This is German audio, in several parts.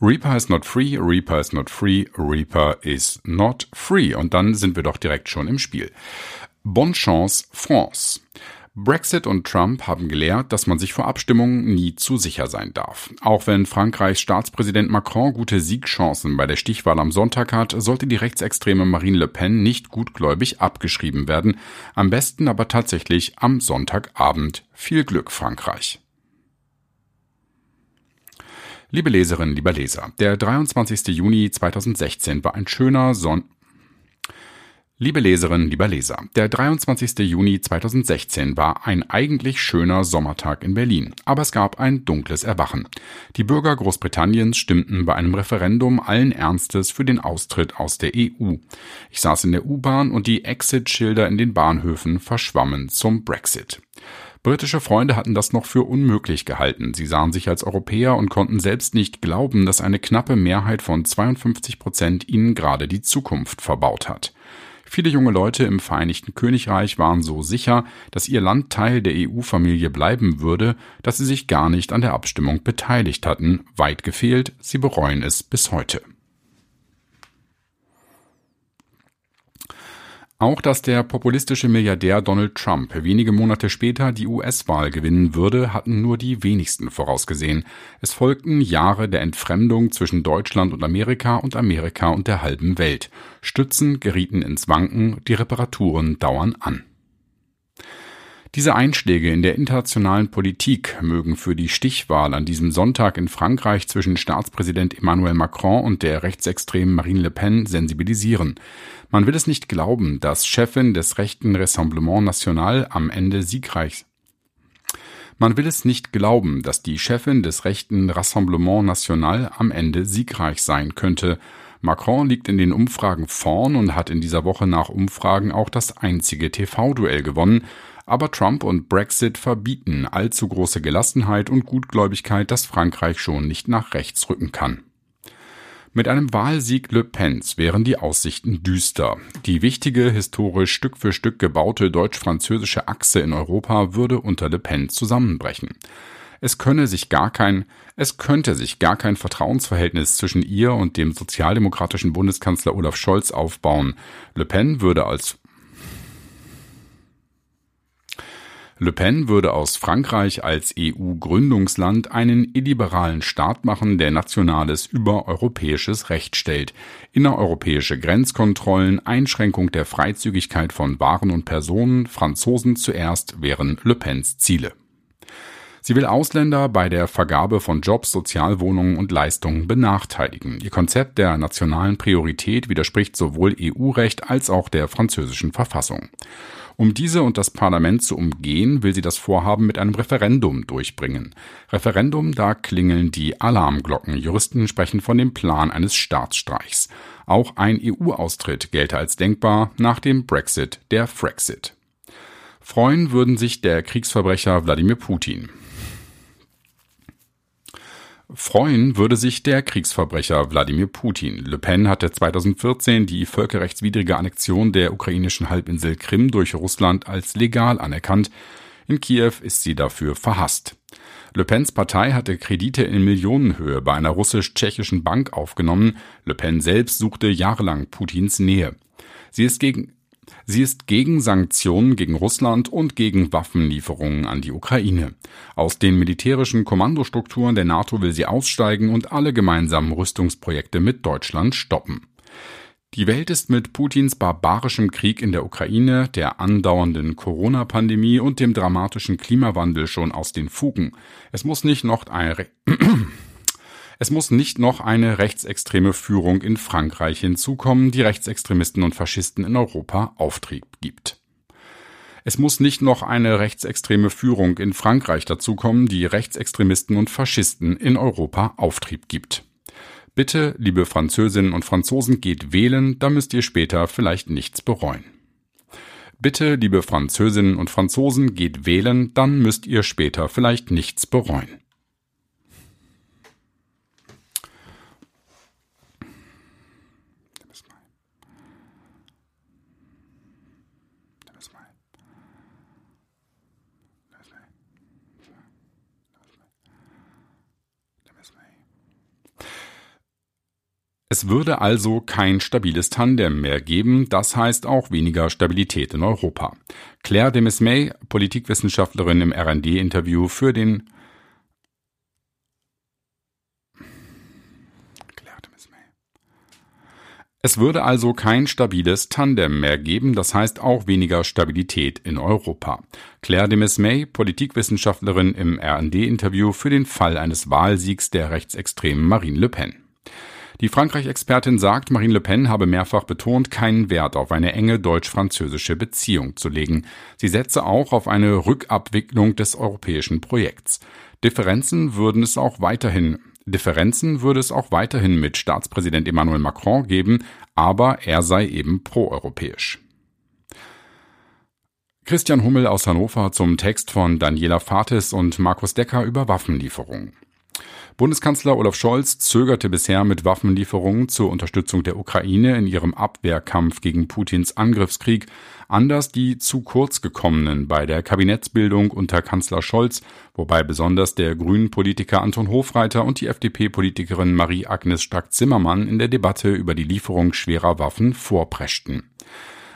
Reaper is not free, Reaper is not free, Reaper is not free. Und dann sind wir doch direkt schon im Spiel. Bonne chance, France. Brexit und Trump haben gelehrt, dass man sich vor Abstimmungen nie zu sicher sein darf. Auch wenn Frankreichs Staatspräsident Macron gute Siegchancen bei der Stichwahl am Sonntag hat, sollte die rechtsextreme Marine Le Pen nicht gutgläubig abgeschrieben werden. Am besten aber tatsächlich am Sonntagabend. Viel Glück, Frankreich. Liebe Leserinnen, lieber Leser, der 23. Juni 2016 war ein schöner Sonn Liebe Leserinnen, lieber Leser, der 23. Juni 2016 war ein eigentlich schöner Sommertag in Berlin, aber es gab ein dunkles Erwachen. Die Bürger Großbritanniens stimmten bei einem Referendum allen Ernstes für den Austritt aus der EU. Ich saß in der U-Bahn und die Exit-Schilder in den Bahnhöfen verschwammen zum Brexit. Britische Freunde hatten das noch für unmöglich gehalten. Sie sahen sich als Europäer und konnten selbst nicht glauben, dass eine knappe Mehrheit von 52 Prozent ihnen gerade die Zukunft verbaut hat. Viele junge Leute im Vereinigten Königreich waren so sicher, dass ihr Land Teil der EU-Familie bleiben würde, dass sie sich gar nicht an der Abstimmung beteiligt hatten. Weit gefehlt, sie bereuen es bis heute. Auch dass der populistische Milliardär Donald Trump wenige Monate später die US-Wahl gewinnen würde, hatten nur die wenigsten vorausgesehen. Es folgten Jahre der Entfremdung zwischen Deutschland und Amerika und Amerika und der halben Welt. Stützen gerieten ins Wanken, die Reparaturen dauern an. Diese Einschläge in der internationalen Politik mögen für die Stichwahl an diesem Sonntag in Frankreich zwischen Staatspräsident Emmanuel Macron und der rechtsextremen Marine Le Pen sensibilisieren. Man will es nicht glauben, dass Chefin des rechten Rassemblement National am Ende siegreich man will es nicht glauben, dass die Chefin des rechten Rassemblement National am Ende siegreich sein könnte. Macron liegt in den Umfragen vorn und hat in dieser Woche nach Umfragen auch das einzige TV-Duell gewonnen, aber Trump und Brexit verbieten allzu große Gelassenheit und Gutgläubigkeit, dass Frankreich schon nicht nach rechts rücken kann. Mit einem Wahlsieg Le Pens wären die Aussichten düster. Die wichtige, historisch Stück für Stück gebaute deutsch-französische Achse in Europa würde unter Le Pen zusammenbrechen. Es könne sich gar kein, es könnte sich gar kein Vertrauensverhältnis zwischen ihr und dem sozialdemokratischen Bundeskanzler Olaf Scholz aufbauen. Le Pen würde als Le Pen würde aus Frankreich als EU-Gründungsland einen illiberalen Staat machen, der nationales über europäisches Recht stellt, innereuropäische Grenzkontrollen, Einschränkung der Freizügigkeit von Waren und Personen, Franzosen zuerst wären Le Pens Ziele. Sie will Ausländer bei der Vergabe von Jobs, Sozialwohnungen und Leistungen benachteiligen. Ihr Konzept der nationalen Priorität widerspricht sowohl EU-Recht als auch der französischen Verfassung. Um diese und das Parlament zu umgehen, will sie das Vorhaben mit einem Referendum durchbringen. Referendum, da klingeln die Alarmglocken. Juristen sprechen von dem Plan eines Staatsstreichs. Auch ein EU-Austritt gelte als denkbar nach dem Brexit der Frexit. Freuen würden sich der Kriegsverbrecher Wladimir Putin. Freuen würde sich der Kriegsverbrecher Wladimir Putin. Le Pen hatte 2014 die völkerrechtswidrige Annexion der ukrainischen Halbinsel Krim durch Russland als legal anerkannt. In Kiew ist sie dafür verhasst. Le Pens Partei hatte Kredite in Millionenhöhe bei einer russisch-tschechischen Bank aufgenommen. Le Pen selbst suchte jahrelang Putins Nähe. Sie ist gegen Sie ist gegen Sanktionen gegen Russland und gegen Waffenlieferungen an die Ukraine. Aus den militärischen Kommandostrukturen der NATO will sie aussteigen und alle gemeinsamen Rüstungsprojekte mit Deutschland stoppen. Die Welt ist mit Putins barbarischem Krieg in der Ukraine, der andauernden Corona-Pandemie und dem dramatischen Klimawandel schon aus den Fugen. Es muss nicht noch ein es muss nicht noch eine rechtsextreme Führung in Frankreich hinzukommen, die Rechtsextremisten und Faschisten in Europa Auftrieb gibt. Es muss nicht noch eine rechtsextreme Führung in Frankreich dazukommen, die Rechtsextremisten und Faschisten in Europa Auftrieb gibt. Bitte, liebe Französinnen und Franzosen, geht wählen, da müsst ihr später vielleicht nichts bereuen. Bitte, liebe Französinnen und Franzosen, geht wählen, dann müsst ihr später vielleicht nichts bereuen. Es würde also kein stabiles Tandem mehr geben, das heißt auch weniger Stabilität in Europa. Claire de Mesmay, Politikwissenschaftlerin im RD-Interview für den Es würde also kein stabiles Tandem mehr geben, das heißt auch weniger Stabilität in Europa. Claire de Mesmay, Politikwissenschaftlerin im RD-Interview für den Fall eines Wahlsiegs der rechtsextremen Marine Le Pen. Die Frankreich-Expertin sagt, Marine Le Pen habe mehrfach betont, keinen Wert auf eine enge deutsch-französische Beziehung zu legen. Sie setze auch auf eine Rückabwicklung des europäischen Projekts. Differenzen würden es auch weiterhin Differenzen würde es auch weiterhin mit Staatspräsident Emmanuel Macron geben, aber er sei eben proeuropäisch. Christian Hummel aus Hannover zum Text von Daniela Fatis und Markus Decker über Waffenlieferungen. Bundeskanzler Olaf Scholz zögerte bisher mit Waffenlieferungen zur Unterstützung der Ukraine in ihrem Abwehrkampf gegen Putins Angriffskrieg, anders die zu kurz gekommenen bei der Kabinettsbildung unter Kanzler Scholz, wobei besonders der Grünen-Politiker Anton Hofreiter und die FDP-Politikerin Marie-Agnes Strack-Zimmermann in der Debatte über die Lieferung schwerer Waffen vorpreschten.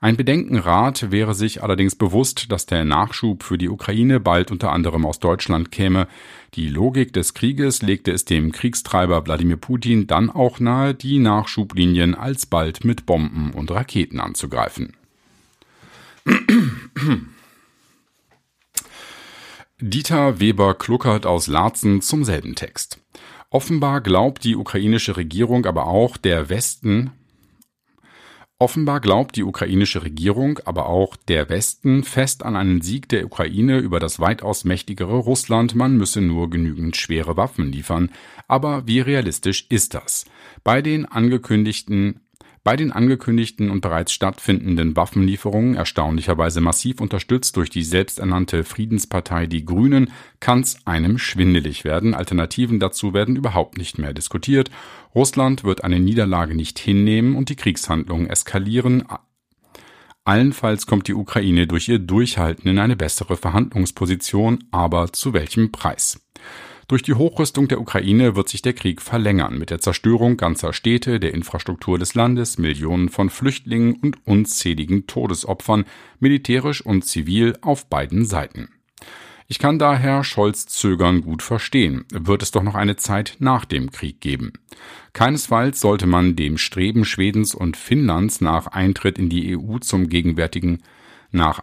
Ein Bedenkenrat wäre sich allerdings bewusst, dass der Nachschub für die Ukraine bald unter anderem aus Deutschland käme. Die Logik des Krieges legte es dem Kriegstreiber Wladimir Putin dann auch nahe, die Nachschublinien alsbald mit Bomben und Raketen anzugreifen. Dieter Weber-Kluckert aus Laatzen zum selben Text. Offenbar glaubt die ukrainische Regierung aber auch, der Westen Offenbar glaubt die ukrainische Regierung, aber auch der Westen fest an einen Sieg der Ukraine über das weitaus mächtigere Russland, man müsse nur genügend schwere Waffen liefern. Aber wie realistisch ist das? Bei den angekündigten bei den angekündigten und bereits stattfindenden Waffenlieferungen, erstaunlicherweise massiv unterstützt durch die selbsternannte Friedenspartei Die Grünen, kann's einem schwindelig werden. Alternativen dazu werden überhaupt nicht mehr diskutiert. Russland wird eine Niederlage nicht hinnehmen und die Kriegshandlungen eskalieren. Allenfalls kommt die Ukraine durch ihr Durchhalten in eine bessere Verhandlungsposition, aber zu welchem Preis? Durch die Hochrüstung der Ukraine wird sich der Krieg verlängern, mit der Zerstörung ganzer Städte, der Infrastruktur des Landes, Millionen von Flüchtlingen und unzähligen Todesopfern, militärisch und zivil auf beiden Seiten. Ich kann daher Scholz Zögern gut verstehen, wird es doch noch eine Zeit nach dem Krieg geben. Keinesfalls sollte man dem Streben Schwedens und Finnlands nach Eintritt in die EU zum gegenwärtigen nach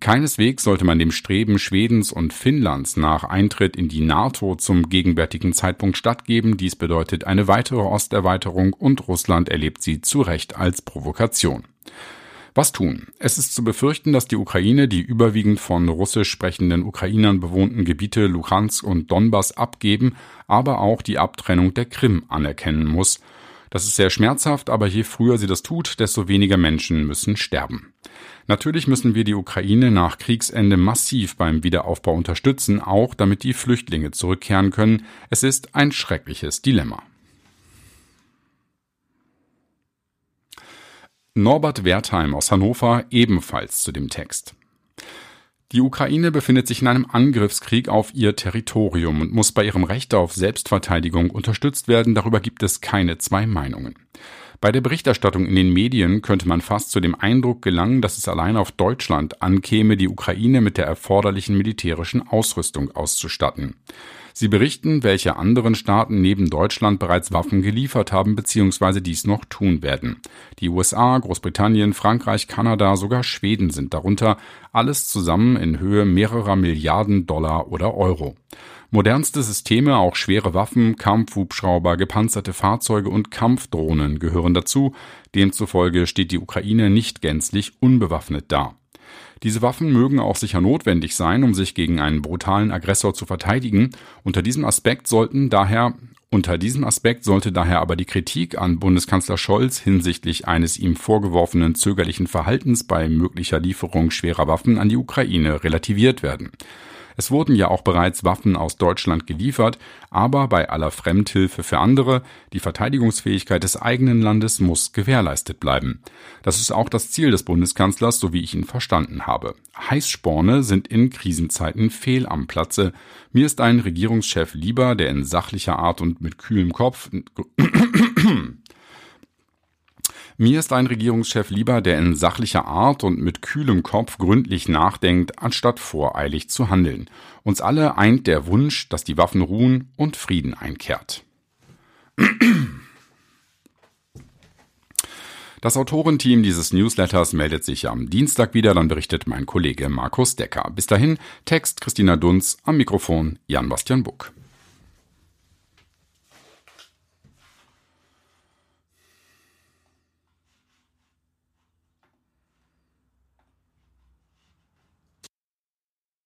Keineswegs sollte man dem Streben Schwedens und Finnlands nach Eintritt in die NATO zum gegenwärtigen Zeitpunkt stattgeben. Dies bedeutet eine weitere Osterweiterung und Russland erlebt sie zu Recht als Provokation. Was tun? Es ist zu befürchten, dass die Ukraine die überwiegend von russisch sprechenden Ukrainern bewohnten Gebiete Luhansk und Donbass abgeben, aber auch die Abtrennung der Krim anerkennen muss. Das ist sehr schmerzhaft, aber je früher sie das tut, desto weniger Menschen müssen sterben. Natürlich müssen wir die Ukraine nach Kriegsende massiv beim Wiederaufbau unterstützen, auch damit die Flüchtlinge zurückkehren können. Es ist ein schreckliches Dilemma. Norbert Wertheim aus Hannover ebenfalls zu dem Text. Die Ukraine befindet sich in einem Angriffskrieg auf ihr Territorium und muss bei ihrem Recht auf Selbstverteidigung unterstützt werden. Darüber gibt es keine zwei Meinungen. Bei der Berichterstattung in den Medien könnte man fast zu dem Eindruck gelangen, dass es allein auf Deutschland ankäme, die Ukraine mit der erforderlichen militärischen Ausrüstung auszustatten. Sie berichten, welche anderen Staaten neben Deutschland bereits Waffen geliefert haben bzw. dies noch tun werden. Die USA, Großbritannien, Frankreich, Kanada, sogar Schweden sind darunter, alles zusammen in Höhe mehrerer Milliarden Dollar oder Euro. Modernste Systeme, auch schwere Waffen, Kampfhubschrauber, gepanzerte Fahrzeuge und Kampfdrohnen gehören dazu, demzufolge steht die Ukraine nicht gänzlich unbewaffnet da. Diese Waffen mögen auch sicher notwendig sein, um sich gegen einen brutalen Aggressor zu verteidigen. Unter diesem Aspekt sollten daher unter diesem Aspekt sollte daher aber die Kritik an Bundeskanzler Scholz hinsichtlich eines ihm vorgeworfenen zögerlichen Verhaltens bei möglicher Lieferung schwerer Waffen an die Ukraine relativiert werden. Es wurden ja auch bereits Waffen aus Deutschland geliefert, aber bei aller Fremdhilfe für andere, die Verteidigungsfähigkeit des eigenen Landes muss gewährleistet bleiben. Das ist auch das Ziel des Bundeskanzlers, so wie ich ihn verstanden habe. Heißsporne sind in Krisenzeiten fehl am Platze. Mir ist ein Regierungschef lieber, der in sachlicher Art und mit kühlem Kopf Mir ist ein Regierungschef lieber, der in sachlicher Art und mit kühlem Kopf gründlich nachdenkt, anstatt voreilig zu handeln. Uns alle eint der Wunsch, dass die Waffen ruhen und Frieden einkehrt. Das Autorenteam dieses Newsletters meldet sich am Dienstag wieder, dann berichtet mein Kollege Markus Decker. Bis dahin, Text Christina Dunz, am Mikrofon Jan-Bastian Buck.